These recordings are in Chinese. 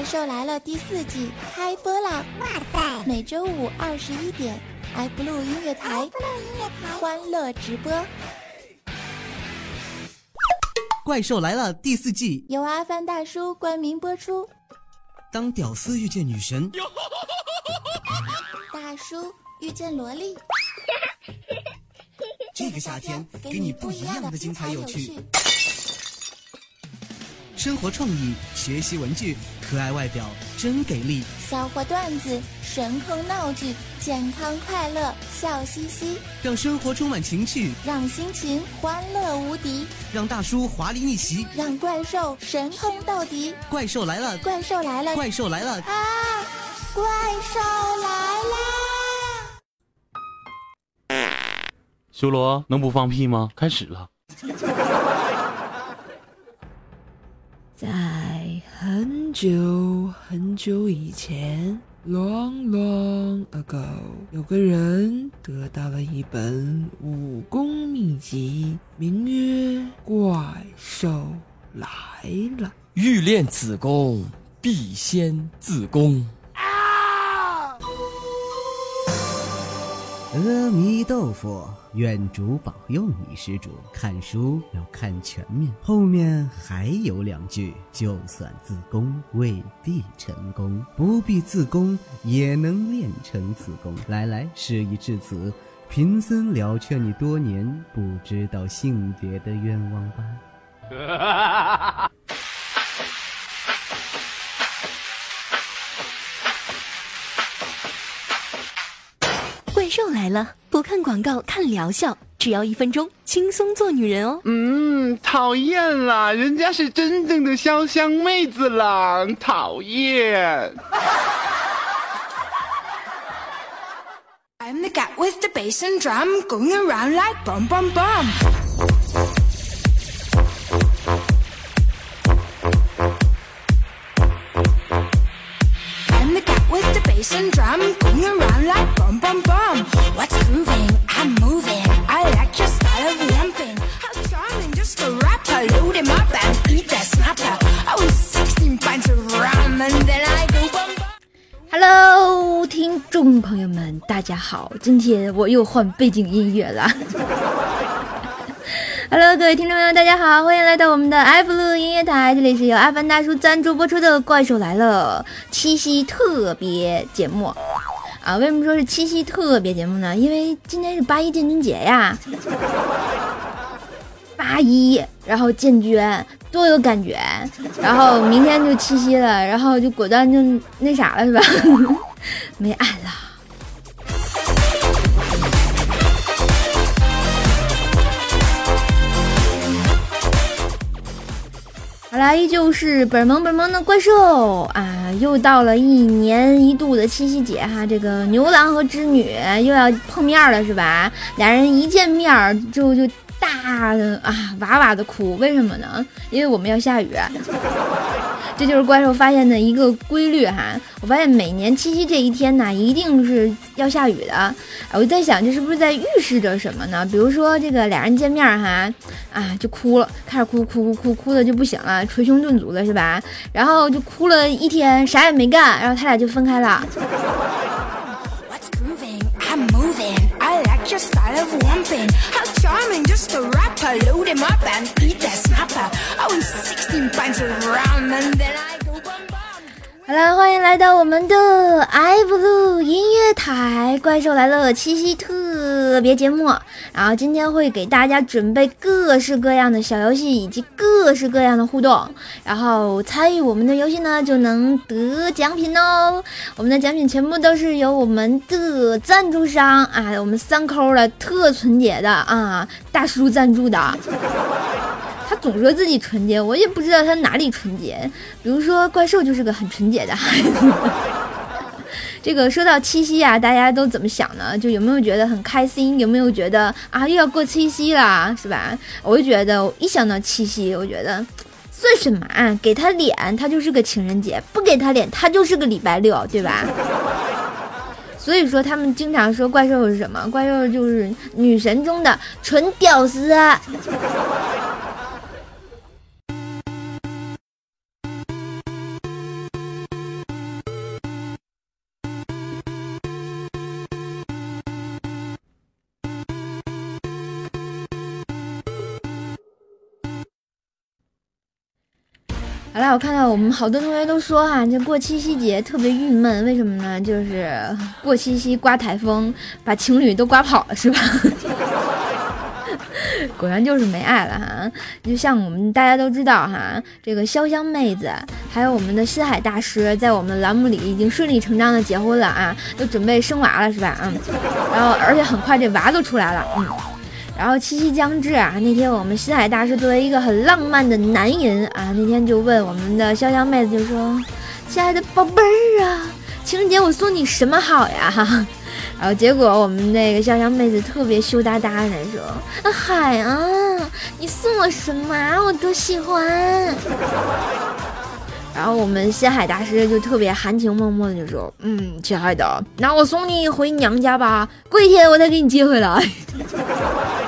怪兽来了第四季开播啦！哇塞，每周五二十一点，iBlue 音乐台，欢乐直播。怪兽来了第四季，由阿凡大叔冠名播出。当屌丝遇见女神，大叔遇见萝莉，这个夏天给你不一样的精彩有趣。生活创意，学习文具，可爱外表真给力。笑话段子，神坑闹剧，健康快乐笑嘻嘻，让生活充满情趣，让心情欢乐无敌，让大叔华丽逆袭，让怪兽神坑到底。怪兽来了！怪兽来了！怪兽来了！啊！怪兽来啦！修罗能不放屁吗？开始了。在很久很久以前，long long ago，有个人得到了一本武功秘籍，名曰《怪兽来了》。欲练此功，必先自宫。阿弥陀佛，愿主保佑你，施主。看书要看全面，后面还有两句：就算自宫，未必成功；不必自宫，也能练成此功。来来，事已至此，贫僧了却你多年不知道性别的冤枉吧。兽来了！不看广告，看疗效，只要一分钟，轻松做女人哦。嗯，讨厌啦，人家是真正的潇湘妹子啦，讨厌。Hello，听众朋友们，大家好！今天我又换背景音乐了。Hello，各位听众朋友，大家好，欢迎来到我们的 F 路音乐台，这里是由阿凡大叔赞助播出的《怪兽来了》七夕特别节目。啊！为什么说是七夕特别节目呢？因为今天是八一建军节呀，八一，然后建军。多有感觉，然后明天就七夕了，然后就果断就那啥了，是吧？没爱了。来，依旧是本萌本萌的怪兽啊！又到了一年一度的七夕节哈，这个牛郎和织女又要碰面了，是吧？俩人一见面就就。大的啊，哇哇的哭，为什么呢？因为我们要下雨，这就是怪兽发现的一个规律哈。我发现每年七夕这一天呢，一定是要下雨的。我就在想，这是不是在预示着什么呢？比如说这个俩人见面哈，啊就哭了，开始哭哭哭哭哭的就不行了，捶胸顿足的是吧？然后就哭了一天，啥也没干，然后他俩就分开了。love whomping. How charming, just a rapper. Load him up and eat that snapper. I win 16 pints of rum and then I go. 好了，欢迎来到我们的 iBlue 音乐台，怪兽来了七夕特别节目。然后今天会给大家准备各式各样的小游戏以及各式各样的互动，然后参与我们的游戏呢就能得奖品哦。我们的奖品全部都是由我们的赞助商啊，我们三抠的特纯洁的啊大叔赞助的。他总说自己纯洁，我也不知道他哪里纯洁。比如说怪兽就是个很纯洁的孩子。这个说到七夕啊，大家都怎么想呢？就有没有觉得很开心？有没有觉得啊又要过七夕啦，是吧？我就觉得一想到七夕，我觉得算什么啊？给他脸，他就是个情人节；不给他脸，他就是个礼拜六，对吧？所以说他们经常说怪兽是什么？怪兽就是女神中的纯屌丝。好了，我看到我们好多同学都说哈，这过七夕节特别郁闷，为什么呢？就是过七夕刮台风，把情侣都刮跑了，是吧？果然就是没爱了哈。就像我们大家都知道哈，这个潇湘妹子还有我们的西海大师，在我们栏目里已经顺理成章的结婚了啊，都准备生娃了，是吧？嗯，然后而且很快这娃都出来了，嗯。然后七夕将至啊，那天我们西海大师作为一个很浪漫的男人啊，那天就问我们的潇湘妹子，就说：“亲爱的宝贝儿啊，情人节我送你什么好呀？”哈，然后结果我们那个潇湘妹子特别羞答答的说：“海啊，你送我什么？我都喜欢。”然后我们西海大师就特别含情脉脉的就说：“嗯，亲爱的，那我送你回娘家吧，过一天我再给你接回来。”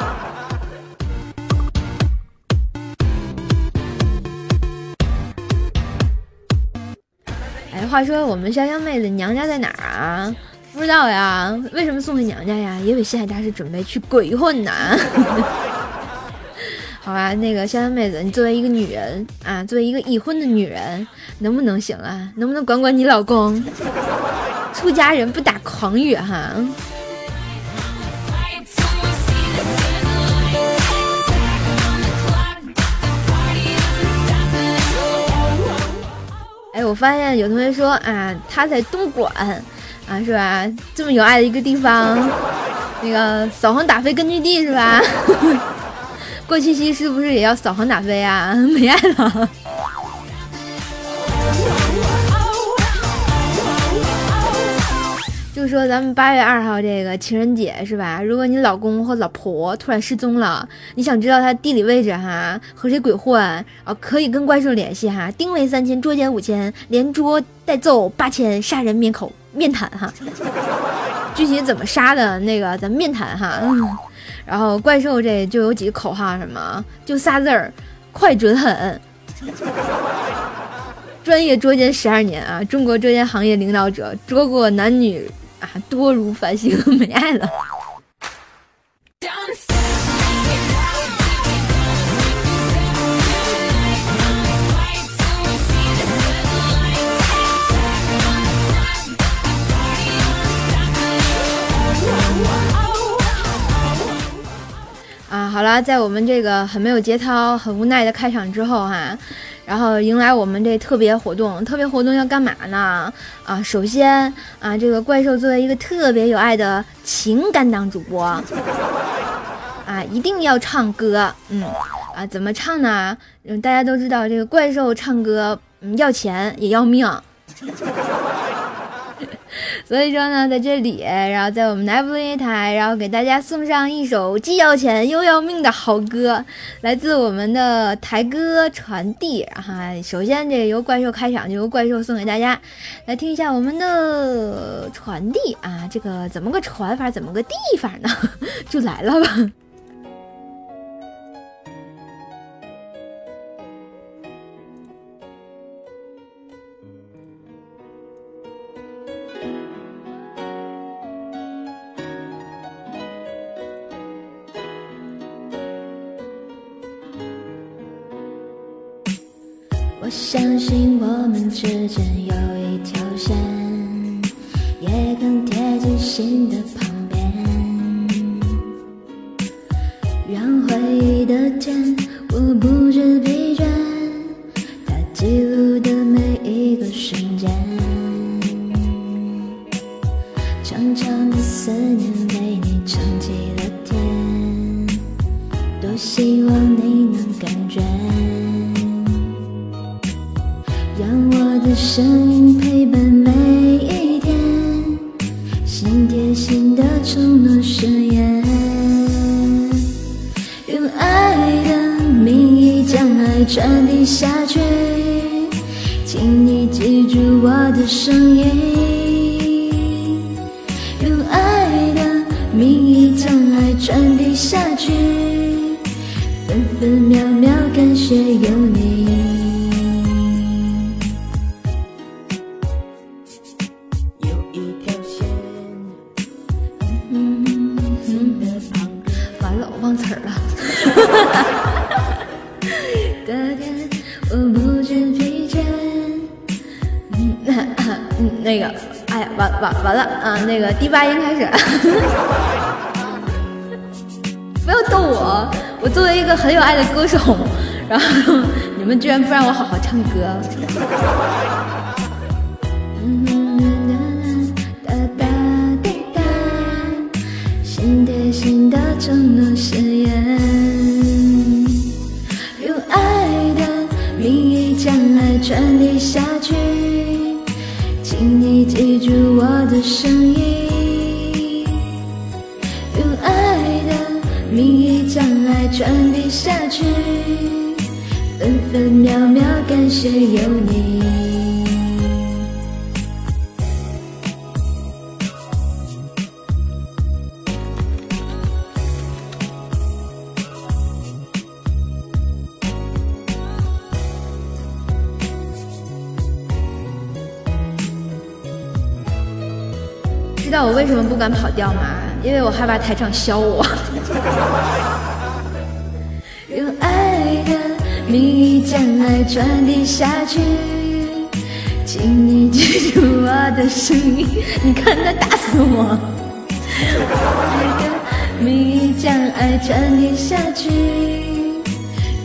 话说我们潇湘妹子娘家在哪儿啊？不知道呀。为什么送回娘家呀？因为西海大师准备去鬼混呢。好吧，那个潇湘妹子，你作为一个女人啊，作为一个已婚的女人，能不能行啊？能不能管管你老公？出家人不打诳语哈。我发现有同学说啊，他在东莞，啊是吧？这么有爱的一个地方，那个扫黄打非根据地是吧？过七夕是不是也要扫黄打非啊？没爱了。就说咱们八月二号这个情人节是吧？如果你老公或老婆突然失踪了，你想知道他地理位置哈，和谁鬼混啊？可以跟怪兽联系哈，定位三千，捉奸五千，连捉带揍八千，杀人灭口面谈哈。具体怎么杀的那个咱面谈哈。然后怪兽这就有几个口号，什么就仨字儿，快准狠。专业捉奸十二年啊，中国捉奸行业领导者，捉过男女。啊，多如繁星，没爱了。啊，好了，在我们这个很没有节操、很无奈的开场之后，哈。然后迎来我们这特别活动，特别活动要干嘛呢？啊，首先啊，这个怪兽作为一个特别有爱的情感党主播，啊，一定要唱歌，嗯，啊，怎么唱呢？嗯，大家都知道这个怪兽唱歌，嗯，要钱也要命。所以说呢，在这里，然后在我们南部音乐台，然后给大家送上一首既要钱又要命的好歌，来自我们的台歌传递。哈，首先这由怪兽开场，就由怪兽送给大家，来听一下我们的传递啊，这个怎么个传法，怎么个地方呢？就来了吧。相信我们之间有一条线，也更贴近心的旁爱的歌手，然后你们居然不让我好好唱歌。承诺誓言，用爱的名义将爱传递下去，请你记住我的声音。传递下去，分分秒秒感谢有你。知道我为什么不敢跑调吗？因为我害怕台长削我。爱的名义将爱传递下去，请你记住我的声音。你看他打死我！爱的名义将爱传递下去，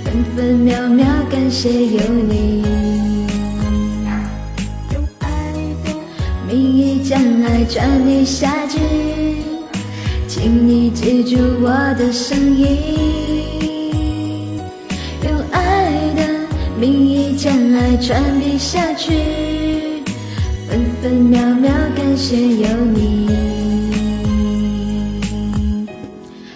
分分秒秒感谢有你。爱的名义将爱传递下去，请你记住我的声音。名义将爱传递下去，分分秒秒感谢有你。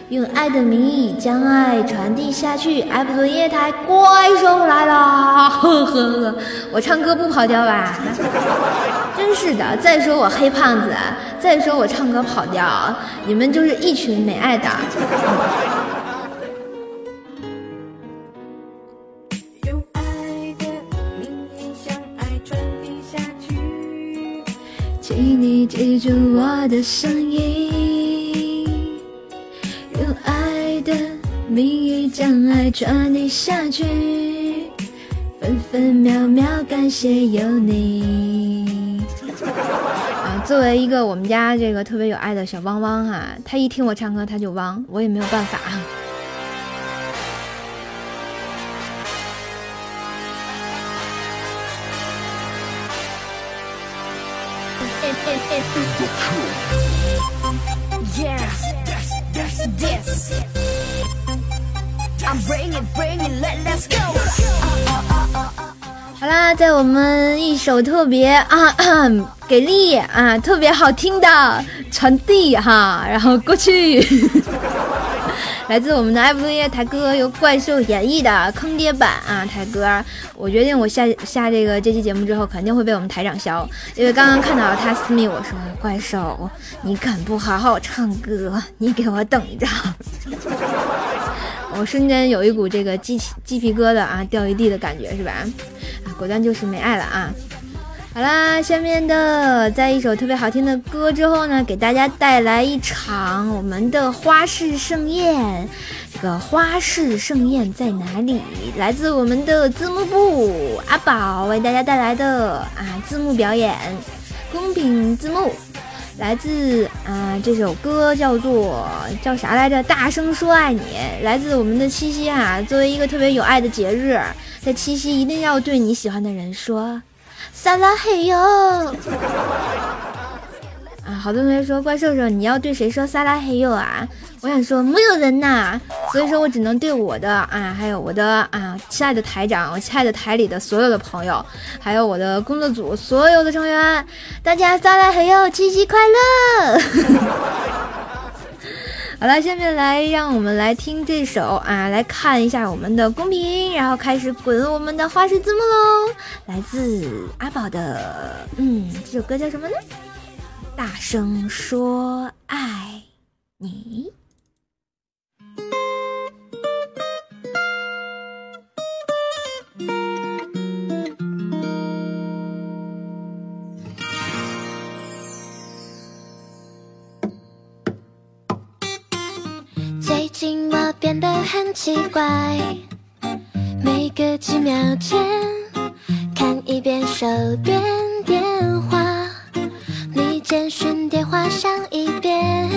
用爱的名义将爱传递下去，爱普罗夜台怪兽来了，呵呵呵，我唱歌不跑调吧？真是的！再说我黑胖子，再说我唱歌跑调，你们就是一群没爱的。记住我的声音。用爱的名义将爱传递下去，分分秒秒感谢有你。啊，作为一个我们家这个特别有爱的小汪汪哈，他一听我唱歌他就汪，我也没有办法。好啦，在我们一首特别啊 给力啊特别好听的传递哈，然后过去，来自我们的爱普罗耶台歌，由怪兽演绎的坑爹版啊台歌。我决定我下下这个这期节目之后，肯定会被我们台长削，因为刚刚看到他私密我说怪兽，你敢不好好唱歌，你给我等着。我瞬间有一股这个鸡鸡皮疙瘩啊，掉一地的感觉是吧？啊，果断就是没爱了啊！好啦，下面的在一首特别好听的歌之后呢，给大家带来一场我们的花式盛宴。这个花式盛宴在哪里？来自我们的字幕部阿宝为大家带来的啊字幕表演，公屏字幕。来自啊，这首歌叫做叫啥来着？大声说爱你。来自我们的七夕啊，作为一个特别有爱的节日，在七夕一定要对你喜欢的人说撒拉嘿哟。啊，好多同学说怪兽兽，你要对谁说撒拉嘿哟啊？我想说没有人呐，所以说我只能对我的啊，还有我的啊，亲爱的台长，我亲爱的台里的所有的朋友，还有我的工作组所有的成员，大家撒拉嘿哟，七夕快乐！好了，下面来让我们来听这首啊，来看一下我们的公屏，然后开始滚我们的花式字幕喽。来自阿宝的，嗯，这首歌叫什么呢？大声说爱你。最近我变得很奇怪，每隔几秒间看一遍手边电话，你简讯、电话响一遍，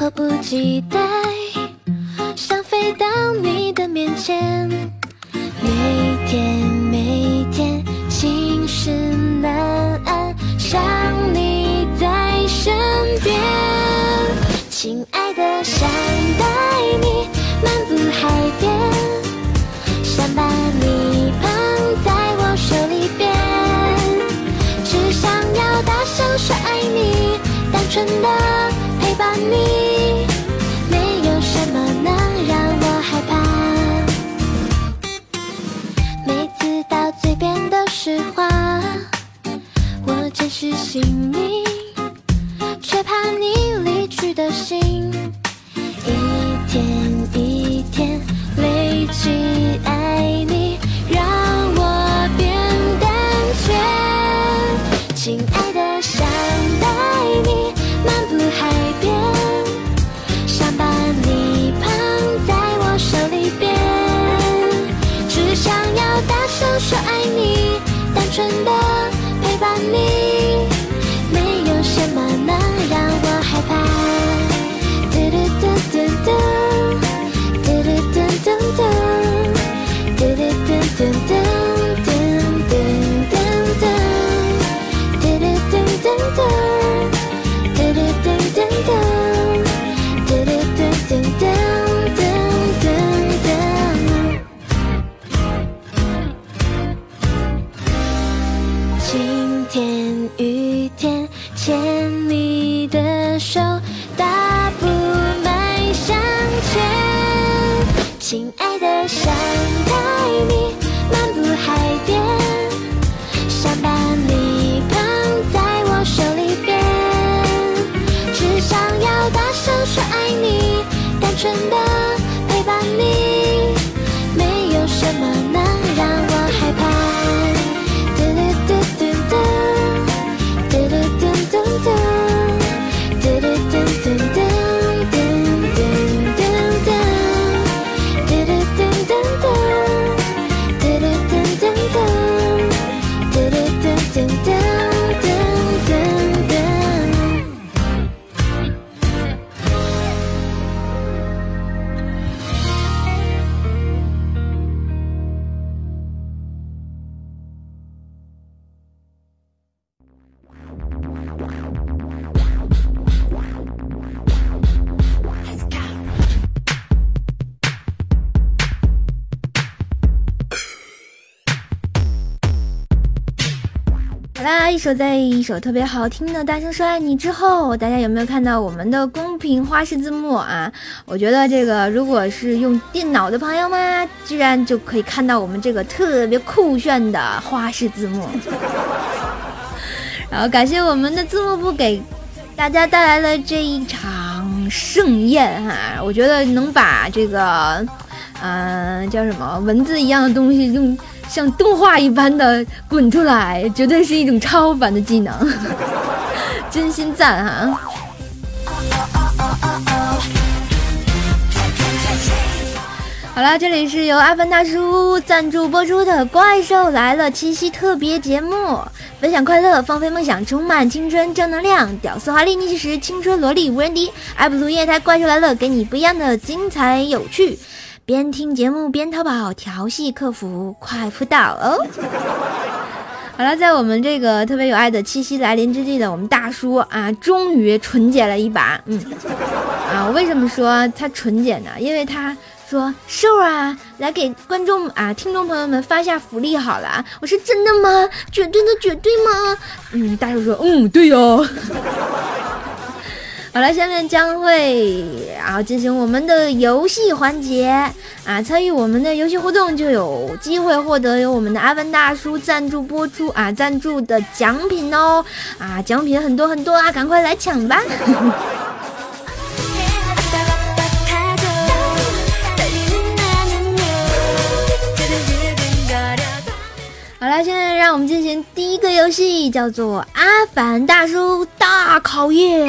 迫不及待想飞到你的面前。每天每天寝食难安，想你在身边。亲爱的，想带你漫步海边，想把你捧在我手里边，只想要大声说爱你，单纯的陪伴你，纯的陪伴你，啦，一首再一首特别好听的《大声说爱你》之后，大家有没有看到我们的公屏花式字幕啊？我觉得这个如果是用电脑的朋友们，居然就可以看到我们这个特别酷炫的花式字幕。然后感谢我们的字幕部给大家带来了这一场盛宴哈、我觉得能把这个，嗯、叫什么文字一样的东西用像动画一般的滚出来，绝对是一种超凡的技能，真心赞哈、好啦，这里是由阿凡大叔赞助播出的《怪兽来了》七夕特别节目，分享快乐，放飞梦想，充满青春正能量，屌丝华丽逆袭时，青春萝莉无人敌。爱不读夜台《怪兽来了》，给你不一样的精彩有趣。边听节目边淘宝，调戏客服快辅导哦。好了，在我们这个特别有爱的七夕来临之际的我们大叔啊，终于纯洁了一把。嗯，啊，为什么说他纯洁呢？因为他说瘦啊，来给观众啊、听众朋友们发下福利好了。我说真的吗？绝对的绝对吗？嗯，大叔说，嗯，对哟、好了，下面将会啊进行我们的游戏环节啊，参与我们的游戏互动就有机会获得由我们的阿文大叔赞助播出啊赞助的奖品哦啊，奖品很多很多啊，赶快来抢吧！了，现在让我们进行第一个游戏，叫做《阿凡大叔大考验》。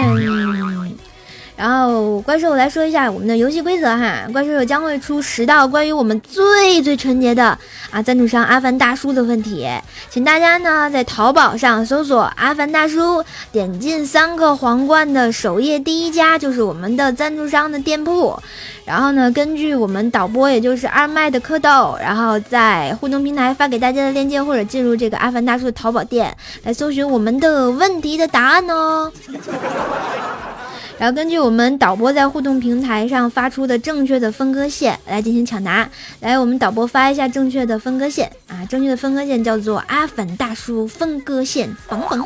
然后怪兽来说一下我们的游戏规则哈，怪兽将会出十道关于我们最最纯洁的啊赞助商阿凡大叔的问题，请大家呢在淘宝上搜索阿凡大叔，点进三个皇冠的首页第一家就是我们的赞助商的店铺，然后呢根据我们导播也就是二麦的蝌蚪，然后在互动平台发给大家的链接或者进入这个阿凡大叔的淘宝店来搜寻我们的问题的答案哦。然后根据我们导播在互动平台上发出的正确的分割线来进行抢答。来，我们导播发一下正确的分割线啊，正确的分割线叫做阿凡大叔分割线，嘣嘣。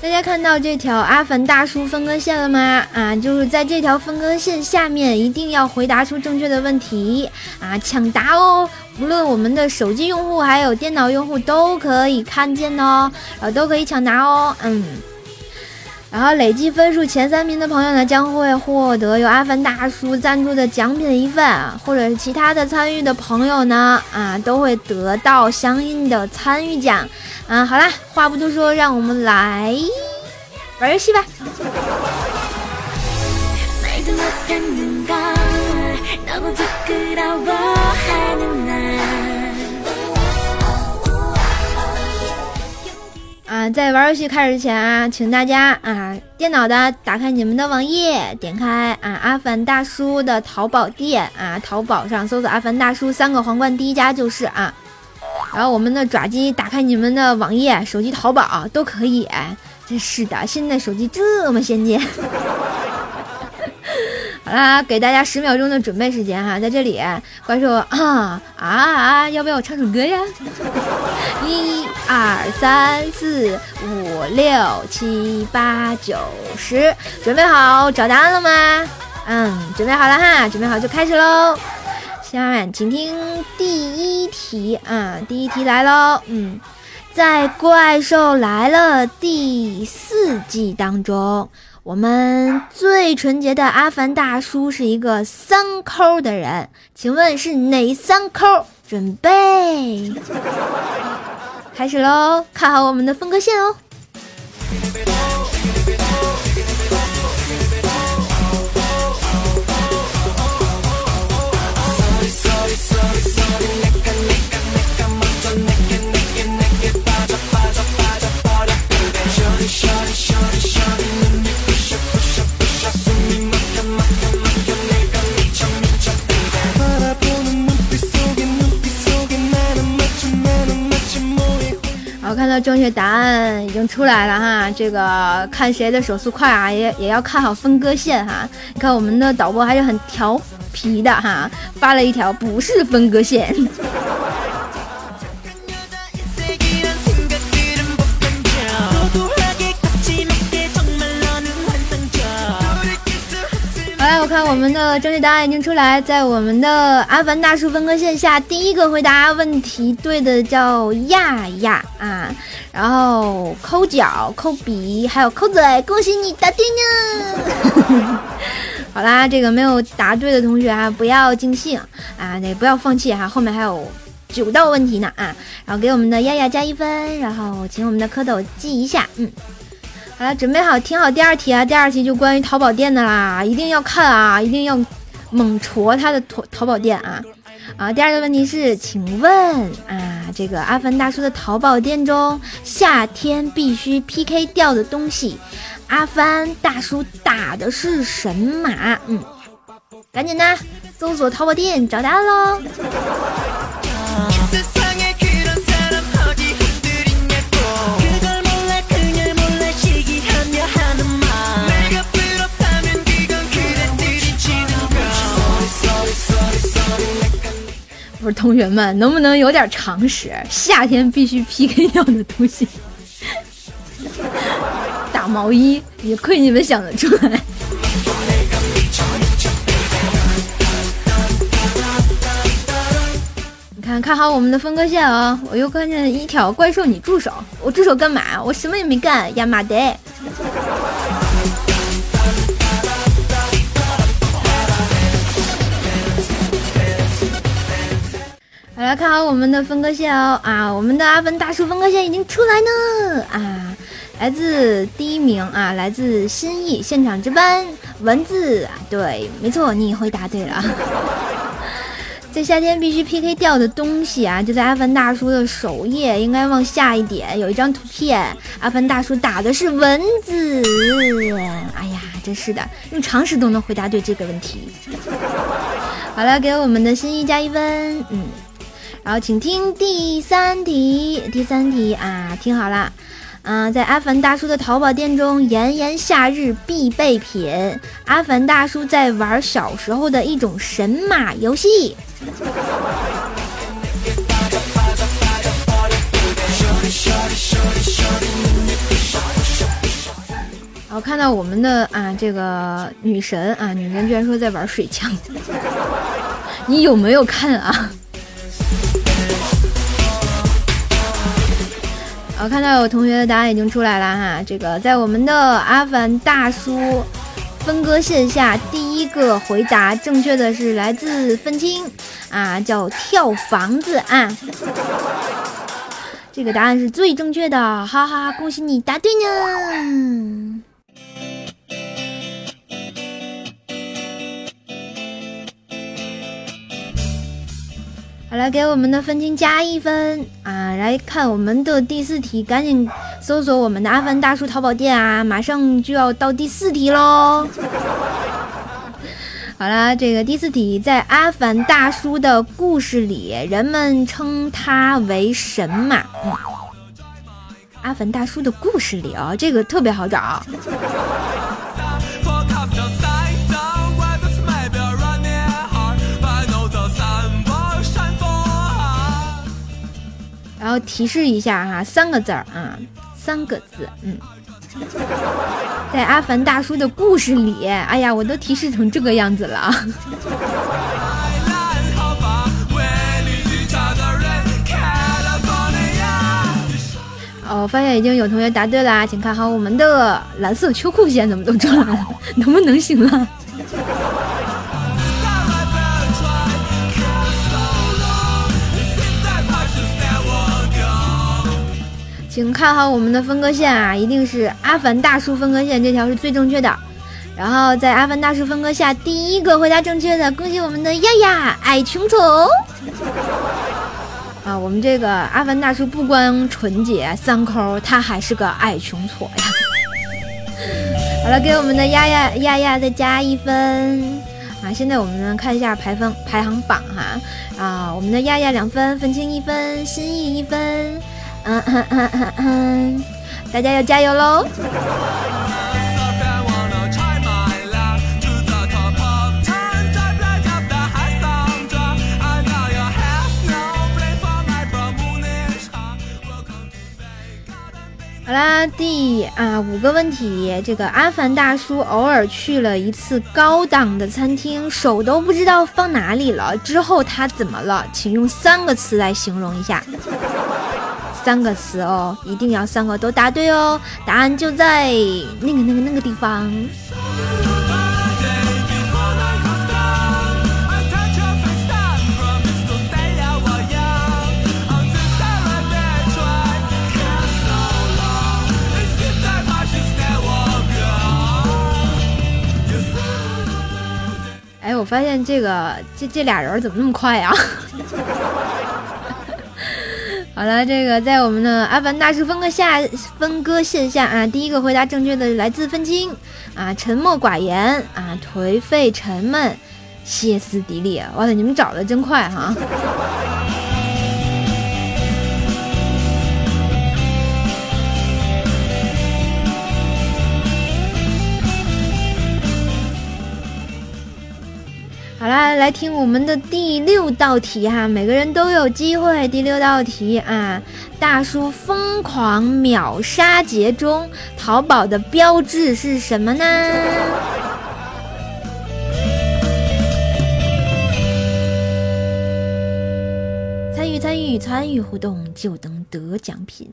大家看到这条阿凡大叔分割线了吗？啊，就是在这条分割线下面，一定要回答出正确的问题啊，抢答哦！无论我们的手机用户还有电脑用户都可以看见哦，然后都可以抢答哦。嗯，然后累计分数前三名的朋友呢，将会获得由阿凡大叔赞助的奖品一份，或者是其他的参与的朋友呢，啊，都会得到相应的参与奖。啊，好啦，话不多说，让我们来玩游戏吧。啊，在玩游戏开始之前啊，请大家啊，电脑的打开你们的网页，点开啊阿凡大叔的淘宝店啊，淘宝上搜索阿凡大叔三个皇冠第一家就是啊。然后我们的爪机打开你们的网页，手机淘宝都可以。真是的，现在手机这么先进。好啦，给大家十秒钟的准备时间哈，在这里，怪兽啊啊啊，要不要我唱首歌呀？一二三四五六七八九十，准备好找答案了吗？嗯，准备好了哈，准备好就开始喽。下面请听第一题啊，第一题来喽。嗯，在《怪兽来了》第四季当中，我们最纯洁的阿凡大叔是一个三抠的人，请问是哪三抠？准备开始喽，看好我们的分割线哦。正确答案已经出来了哈，这个看谁的手速快啊，也也要看好分割线哈。你看我们的导播还是很调皮的哈，发了一条不是分割线。看我们的正确答案已经出来，在我们的阿凡大叔分割线下，第一个回答问题对的叫亚亚啊，然后抠脚、抠鼻，还有抠嘴，恭喜你答对呢！好啦，这个没有答对的同学啊，不要尽兴啊，那不要放弃哈，后面还有九道问题呢啊，然后给我们的亚亚加一分，然后请我们的蝌蚪记一下，嗯。好了，准备好，听好第二题啊！第二题就关于淘宝店的啦，一定要看啊，一定要猛戳他的淘淘宝店啊！啊，第二个问题是，请问啊，这个阿凡大叔的淘宝店中，夏天必须 PK 掉的东西，阿凡大叔打的是神马？嗯，赶紧的，搜索淘宝店找答案喽！同学们，能不能有点常识？夏天必须 PK 掉的东西，大毛衣，也亏你们想得出来。你看看好我们的分割线啊！我又看见一条怪兽，你住手！我住手干嘛？我什么也没干呀妈的！好来看好我们的分割线哦啊，我们的阿文大叔分割线已经出来呢啊，来自第一名啊，来自心意现场值班文字，对，没错，你回答对了。在夏天必须 PK 掉的东西啊，就在阿凡大叔的首页，应该往下一点，有一张图片，阿凡大叔打的是蚊子。哎呀，真是的，用常识都能回答对这个问题。好了，给我们的心意加一分，嗯，好请听第三题，第三题啊，听好了。嗯，在阿凡大叔的淘宝店中，炎炎夏日必备品。阿凡大叔在玩小时候的一种神马游戏。好看到我们的啊，这个女神啊，女神居然说在玩水枪，你有没有看啊？我看到有同学的答案已经出来了哈，这个在我们的阿凡大叔分割线下，第一个回答正确的是来自愤青啊，叫跳房子啊，这个答案是最正确的，哈哈，恭喜你答对呢。好了，给我们的分金加一分啊！来看我们的第四题，赶紧搜索我们的阿凡大叔淘宝店啊！马上就要到第四题喽。好了，这个第四题，在阿凡大叔的故事里，人们称他为神马。阿凡大叔的故事里啊，这个特别好找。提示一下哈，三个字儿啊，三个字，嗯，在阿凡大叔的故事里，哎呀，我都提示成这个样子了。哦，发现已经有同学答对了，请看好我们的蓝色秋裤线怎么都出来了，能不能行了？请看好我们的分割线啊，一定是阿凡大叔分割线这条是最正确的。然后在阿凡大叔分割下第一个回答正确的，恭喜我们的亚亚矮穷丑 啊！我们这个阿凡大叔不光纯洁三抠，他还是个矮穷挫呀。好了，给我们的丫丫丫丫再加一分啊！现在我们看一下排分排行榜哈啊，我们的丫丫两分，分清一分，心意一分。嗯嗯嗯嗯嗯，大家要加油喽！好啦，第啊五个问题，这个阿凡大叔偶尔去了一次高档的餐厅，手都不知道放哪里了。之后他怎么了？请用三个词来形容一下。三个词哦，一定要三个都答对哦！答案就在那个、那个、那个地方。哎，我发现这个这这俩人怎么那么快呀？好了，这个在我们的阿凡大师分割下分割线下啊，第一个回答正确的来自分清啊，沉默寡言啊，颓废沉闷，歇斯底里。哇塞，你们找的真快哈！好啦，来听我们的第六道题哈，每个人都有机会。第六道题啊，大叔疯狂秒杀节中，淘宝的标志是什么呢？参与参与参与互动，就能得奖品。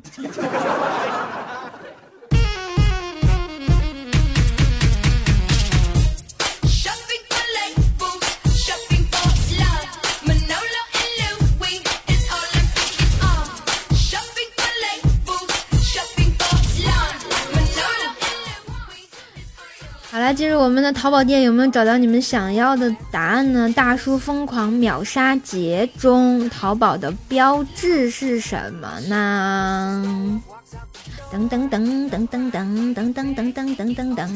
来进入我们的淘宝店，有没有找到你们想要的答案呢？大叔疯狂秒杀节中，淘宝的标志是什么呢？噔噔噔噔噔噔噔噔噔噔噔噔噔。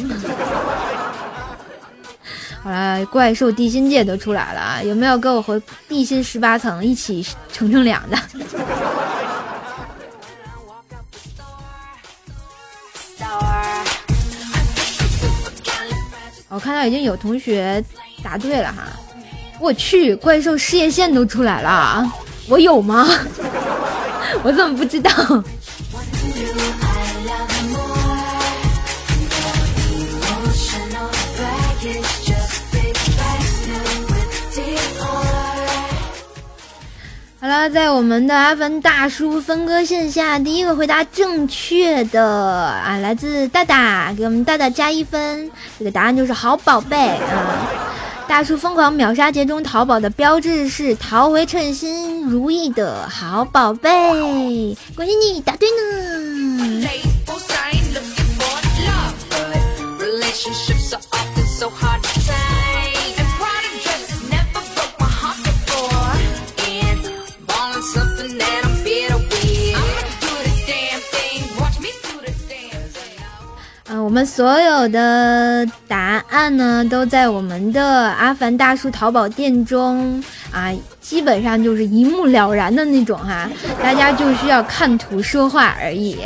好了，怪兽地心界都出来了啊！有没有跟我回地心十八层一起乘乘凉的？我看到已经有同学答对了哈！我去，怪兽事业线都出来了，我有吗？我怎么不知道？了，在我们的阿凡大叔分割线下，第一个回答正确的啊，来自大大，给我们大大加一分。这个答案就是好宝贝啊！大叔疯狂秒杀节中，淘宝的标志是淘回称心如意的好宝贝，恭喜你答对呢！我们所有的答案呢，都在我们的阿凡大叔淘宝店中啊，基本上就是一目了然的那种哈，大家就需要看图说话而已。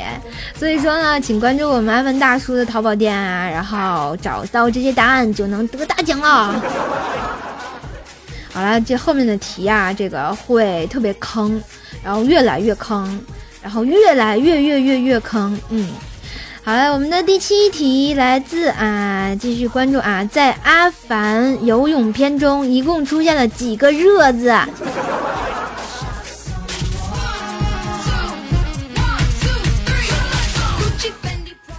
所以说呢，请关注我们阿凡大叔的淘宝店啊，然后找到这些答案就能得大奖了。好了，这后面的题啊，这个会特别坑，然后越来越坑，然后越来越越越越坑，嗯。好了，我们的第七题来自啊，继续关注啊，在《阿凡游泳篇》中一共出现了几个热字？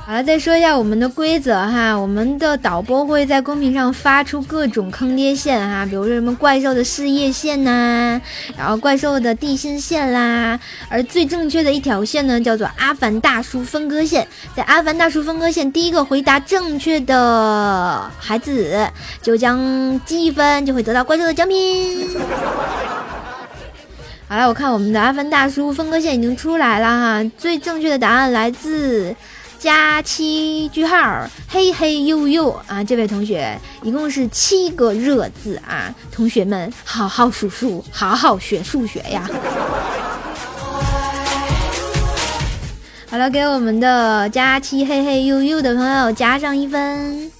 好了，再说一下我们的规则哈，我们的导播会在公屏上发出各种坑爹线哈，比如说什么怪兽的事业线呐，然后怪兽的地心线啦，而最正确的一条线呢，叫做阿凡大叔分割线，在阿凡大叔分割线第一个回答正确的孩子就将积一分，就会得到怪兽的奖品。好了，我看我们的阿凡大叔分割线已经出来了哈，最正确的答案来自。加七句号，嘿嘿呦呦啊！这位同学一共是七个热字啊！同学们，好好数数，好好学数学呀！好了，给我们的加七嘿嘿呦呦的朋友加上一分。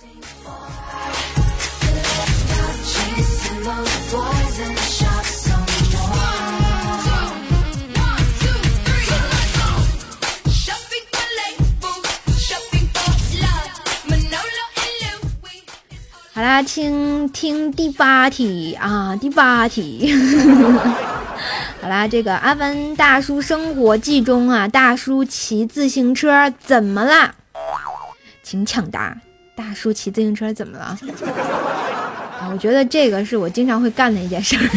好啦，听听第八题啊，第八题。好啦，这个《阿文大叔生活记》中啊，大叔骑自行车怎么啦？请抢答，大叔骑自行车怎么了？啊，我觉得这个是我经常会干的一件事儿。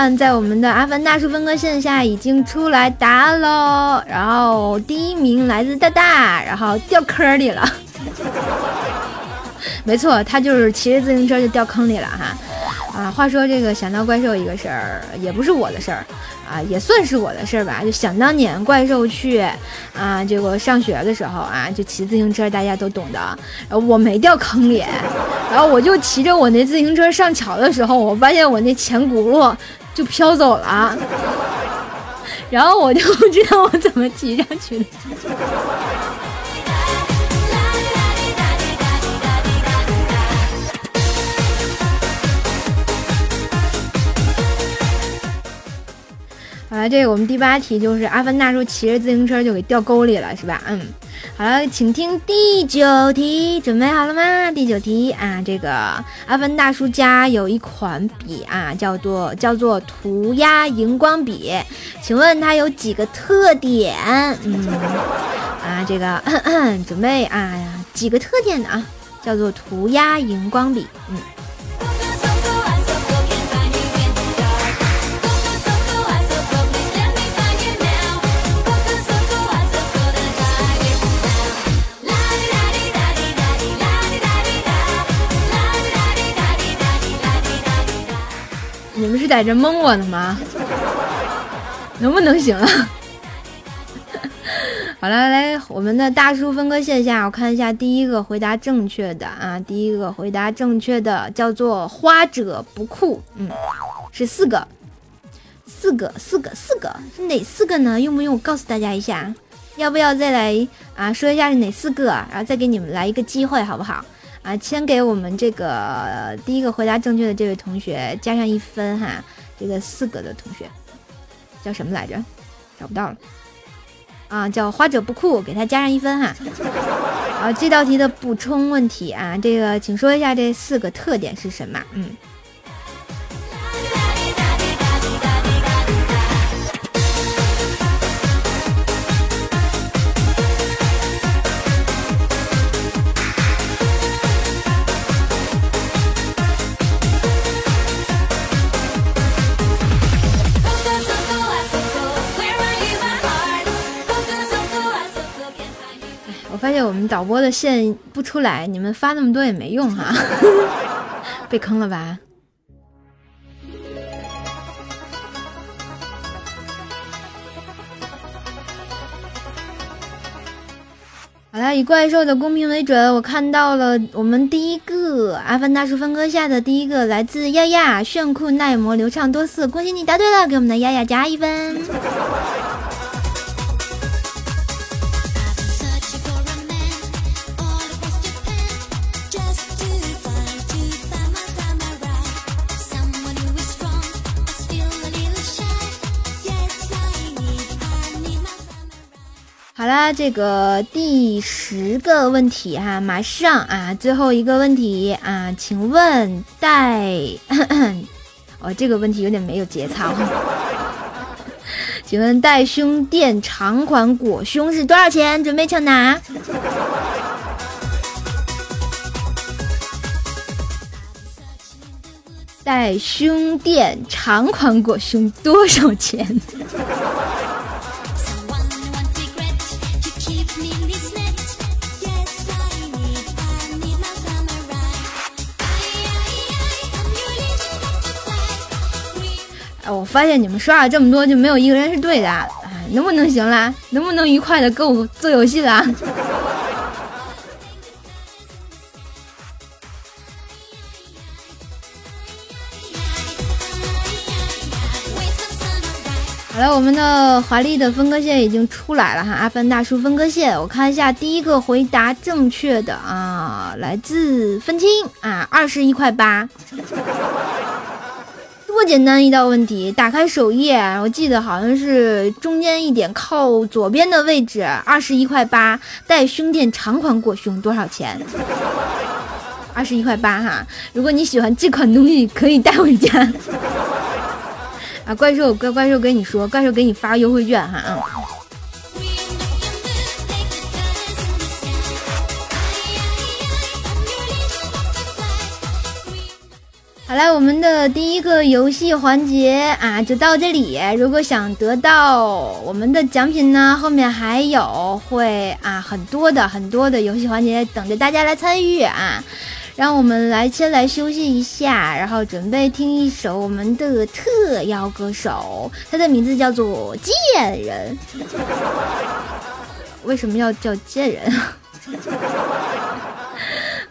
看在我们的阿凡大叔分割线下已经出来答案喽，然后第一名来自大大，然后掉坑里了。没错，他就是骑着自行车就掉坑里了哈。啊，话说这个想到怪兽一个事儿，也不是我的事儿啊，也算是我的事儿吧。就想当年怪兽去啊，这个上学的时候啊，就骑自行车，大家都懂的。我没掉坑里，然后我就骑着我那自行车上桥的时候，我发现我那前轱辘就飘走了，然后我就不知道我怎么骑上去的。好了，这个我们第八题就是阿凡大叔骑着自行车就给掉沟里了，是吧？嗯，好了，请听第九题，准备好了吗？第九题啊，这个阿凡大叔家有一款笔啊，叫做叫做涂鸦荧光笔，请问它有几个特点？嗯，啊，这个 准备啊，几个特点呢？啊，叫做涂鸦荧光笔，嗯。在这蒙我呢吗？能不能行啊？好了，来我们的大叔分割线下，我看一下第一个回答正确的啊，第一个回答正确的叫做花者不酷，嗯，是四个，四个，四个，四个是哪四个呢？用不用我告诉大家一下？要不要再来啊说一下是哪四个？然后再给你们来一个机会，好不好？啊，先给我们这个第一个回答正确的这位同学加上一分哈。这个四个的同学叫什么来着？找不到了。啊，叫花者不酷，给他加上一分哈。啊，这道题的补充问题啊，这个请说一下这四个特点是什么？嗯。们导播的线不出来，你们发那么多也没用哈，被坑了吧？好了，以怪兽的公屏为准，我看到了我们第一个阿凡大叔分割下的第一个来自丫丫，炫酷耐磨流畅多次，恭喜你答对了，给我们的丫丫加一分。好啦，这个第十个问题哈，马上啊，最后一个问题啊，请问带，哦，这个问题有点没有节操。请问带胸垫长款裹胸是多少钱？准备抢答。带胸垫长款裹胸多少钱？发现你们刷了这么多，就没有一个人是对的，哎，能不能行啦？能不能愉快的跟我做游戏啦？好了，我们的华丽的分割线已经出来了哈，阿凡大叔分割线，我看一下第一个回答正确的啊，来自分清啊，二十一块八。这么简单一道问题，打开首页，我记得好像是中间一点靠左边的位置，二十一块八，带胸垫长款裹胸多少钱？二十一块八哈，如果你喜欢这款东西，可以带回家。啊，怪兽，怪怪兽跟你说，怪兽给你发优惠券哈啊。好了，我们的第一个游戏环节啊，就到这里。如果想得到我们的奖品呢，后面还有会啊很多的很多的游戏环节等着大家来参与啊。让我们来先来休息一下，然后准备听一首我们的特邀歌手，他的名字叫做贱人。为什么要叫贱人？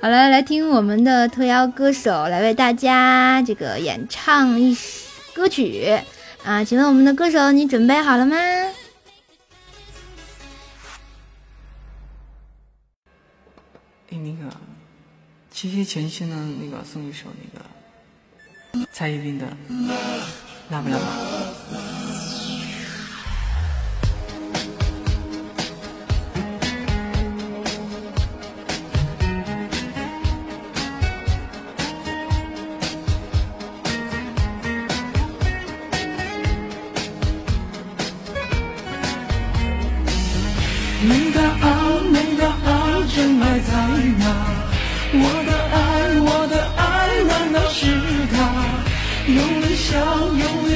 好了，来听我们的特邀歌手来为大家这个演唱一歌曲啊！请问我们的歌手，你准备好了吗？哎，那个七夕前夕呢，那个送一首那个蔡依林的《辣不辣》。笑，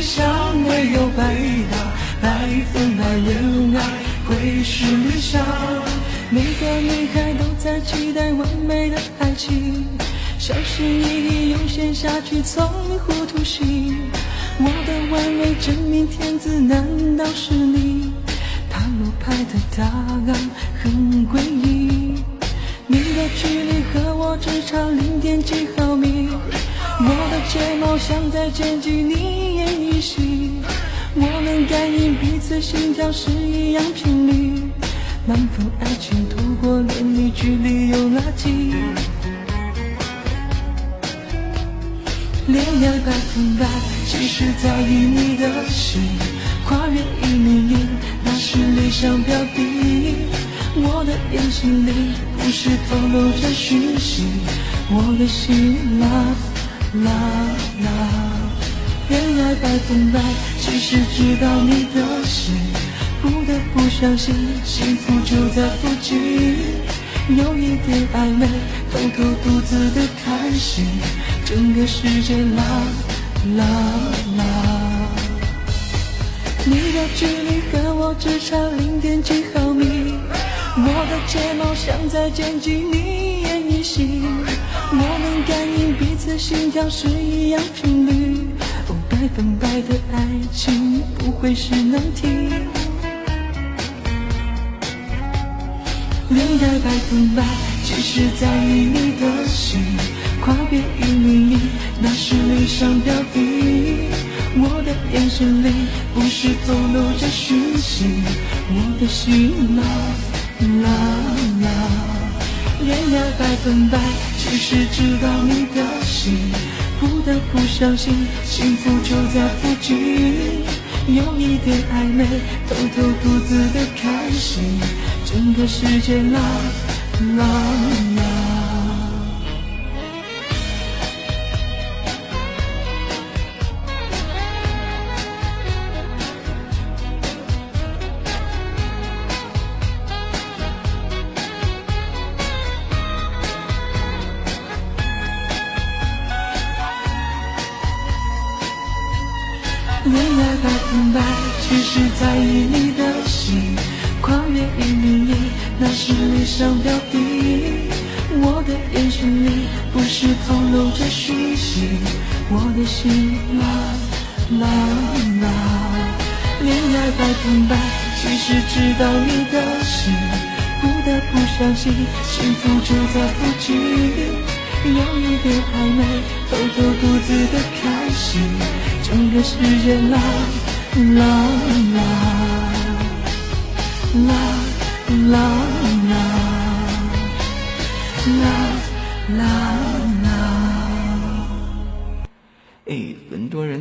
想没有白搭，百分百恋爱会是理想。每个女孩都在期待完美的爱情，小心翼翼又陷下去，从迷糊涂醒。我的完美真命天子难道是你？塔罗牌的答案很诡异，你的距离和我只差零点几毫米。我的睫毛像在剪辑你演一戏，我们感应彼此心跳是一样频率，能否爱情透过年龄距离有拉近？恋爱百分百，其实在意你的心，跨越一米一，那是理想标的。我的眼睛里不是透露着讯息，我的心 love。啦啦，恋爱百分百，其实知道你的心，不得不相信幸福就在附近。有一点暧昧，偷偷独自的开心，整个世界啦啦啦。你的距离和我只差零点几毫米，我的睫毛像在剪辑你演一戏。感应彼此心跳是一样频率，哦，百分百的爱情不会是难题。恋爱百分百，其实在意你的心，跨越一厘米，那是理想标的。我的眼神里不是透露着讯息，我的心啦啦啦。恋爱百分百，其实知道你的心，不得不相信幸福就在附近。有一点暧昧，偷偷独自的开心，整个世界啦啦啦。我的心啦啦啦。恋爱百分百，其实知道你的心，不得不相信幸福就在附近。有一点暧昧，偷偷独自的开心。整个世界啦啦啦啦啦啦啦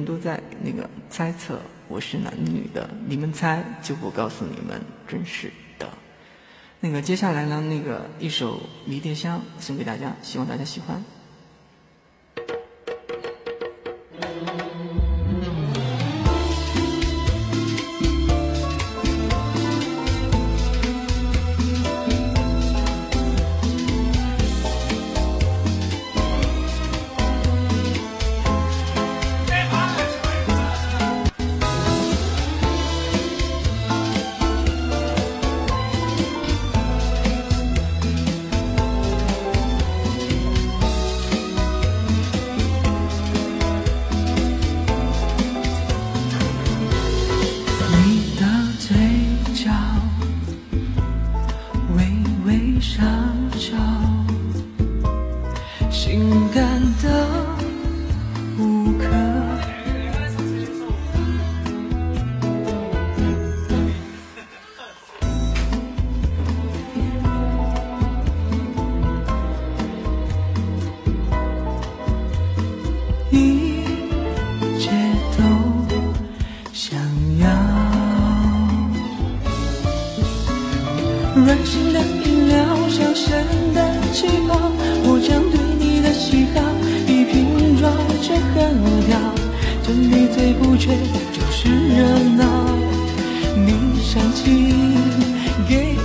都在那个猜测我是男的女的，你们猜就不告诉你们，真是的。那个接下来呢，那个一首《迷迭香》送给大家，希望大家喜欢。不缺就是热闹。你煽情给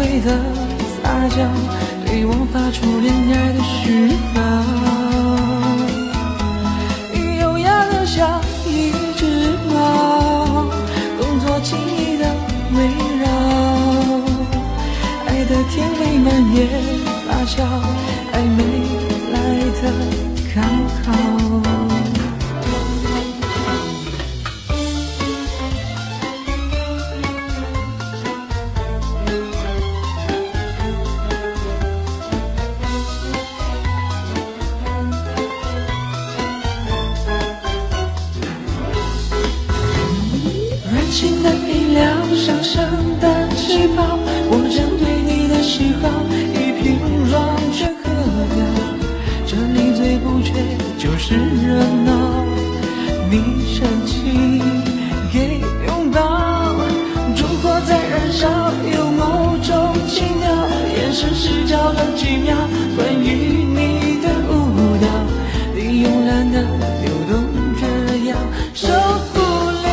味的撒娇，对我发出恋爱的讯号。你优雅的像一只猫，动作轻易的围绕，爱的甜味蔓延发酵，暧昧来的刚好。少，有某种奇妙，眼神失焦了几秒，关于你的舞蹈，你慵懒的流动这样受不了。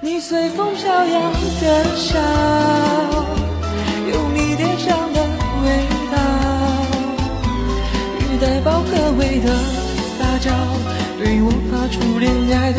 你随风飘扬的笑，有迷迭香的味道，雨带薄荷味的撒娇，对我发出恋爱的